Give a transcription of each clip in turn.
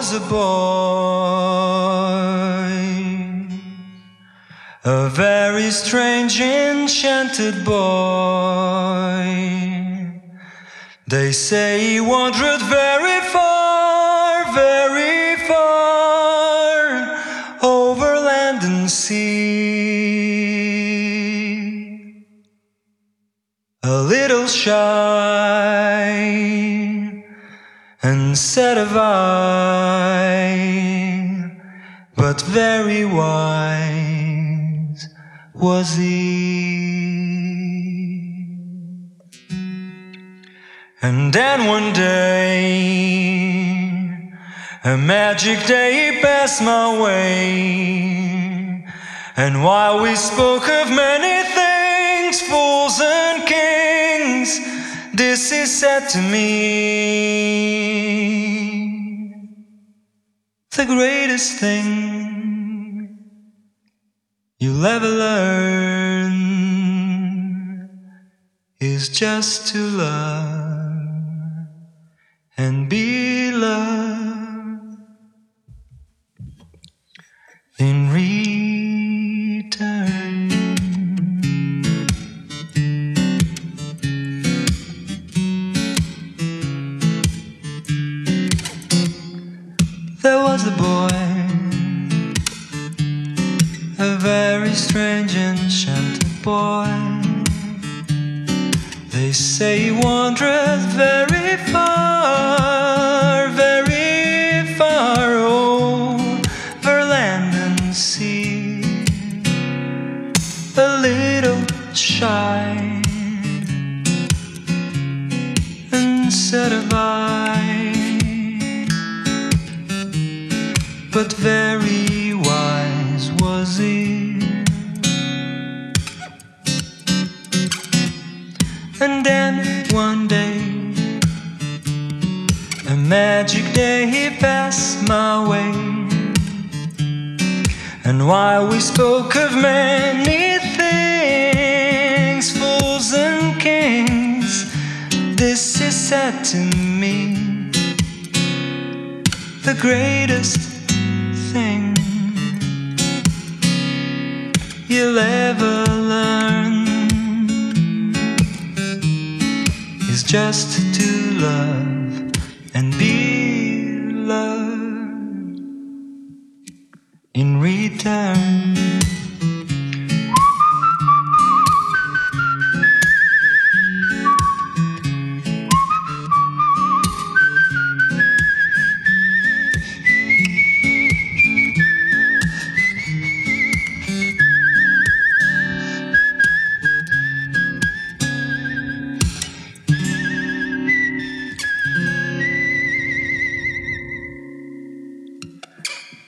was a boy, a very strange, enchanted boy. They say he wandered very far, very far over land and sea. A little shy and set of eye, but very wise was he. And then one day, a magic day passed my way, and while we spoke of many things, fools and this is said to me. The greatest thing you'll ever learn is just to love and be was a boy, a very strange, and enchanted boy. They say he wandered very far, very far oh, over land and sea. A little shy and of but very wise was he. And then one day, a magic day he passed my way. And while we spoke of many things, fools and kings, this is said to me the greatest you'll ever learn is just to love and be loved in return.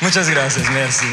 Muchas gracias, merci.